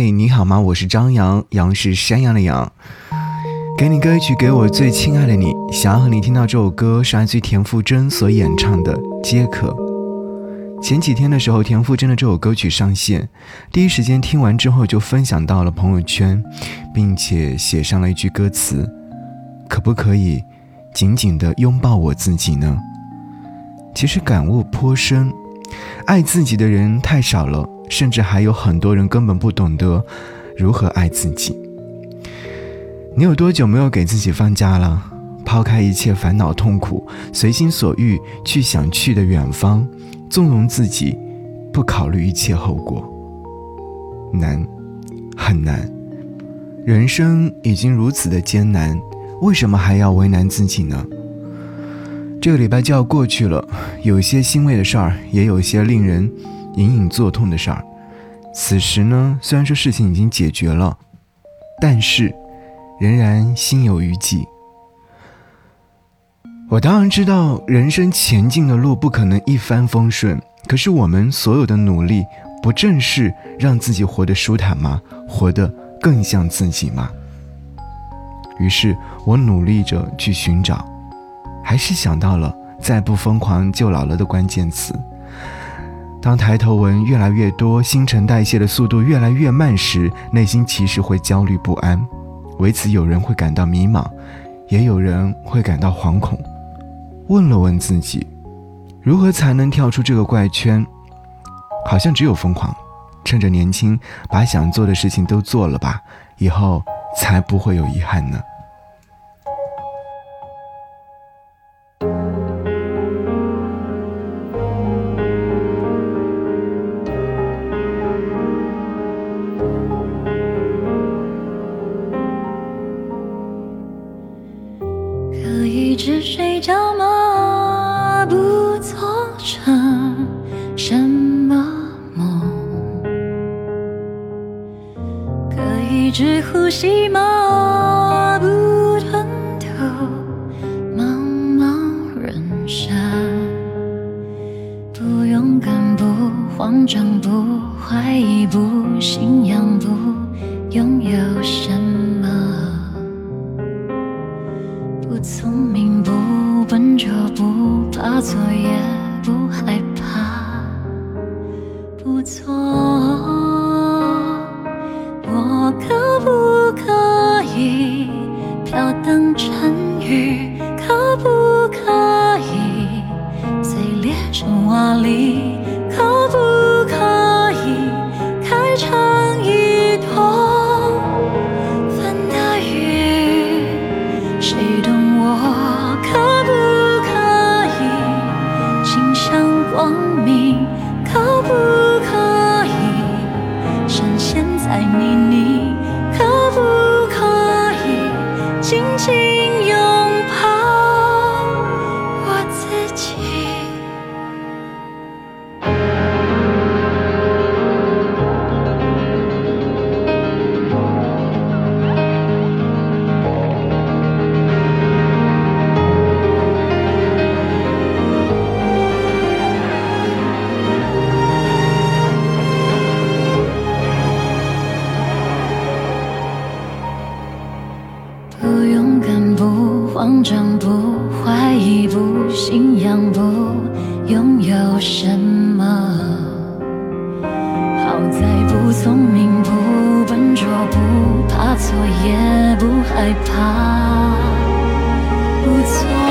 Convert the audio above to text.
嘿，你好吗？我是张扬，杨是山羊的羊。给你歌曲，给我最亲爱的你。想要和你听到这首歌，是来自于田馥甄所演唱的《皆可》。前几天的时候，田馥甄的这首歌曲上线，第一时间听完之后就分享到了朋友圈，并且写上了一句歌词：“可不可以紧紧地拥抱我自己呢？”其实感悟颇深，爱自己的人太少了，甚至还有很多人根本不懂得如何爱自己。你有多久没有给自己放假了？抛开一切烦恼痛苦，随心所欲去想去的远方，纵容自己，不考虑一切后果。难，很难。人生已经如此的艰难，为什么还要为难自己呢？这个礼拜就要过去了，有些欣慰的事儿，也有些令人隐隐作痛的事儿。此时呢，虽然说事情已经解决了，但是。仍然心有余悸。我当然知道，人生前进的路不可能一帆风顺。可是，我们所有的努力，不正是让自己活得舒坦吗？活得更像自己吗？于是我努力着去寻找，还是想到了“再不疯狂就老了”的关键词。当抬头纹越来越多，新陈代谢的速度越来越慢时，内心其实会焦虑不安。为此，有人会感到迷茫，也有人会感到惶恐。问了问自己，如何才能跳出这个怪圈？好像只有疯狂，趁着年轻，把想做的事情都做了吧，以后才不会有遗憾呢。是睡觉吗？不做成什么梦？可以只呼吸吗？不吞吐茫茫人生。不勇敢，不慌张，不怀疑，不不错。长不怀疑不信仰不拥有什么。好在不聪明不笨拙不怕错也不害怕。不错。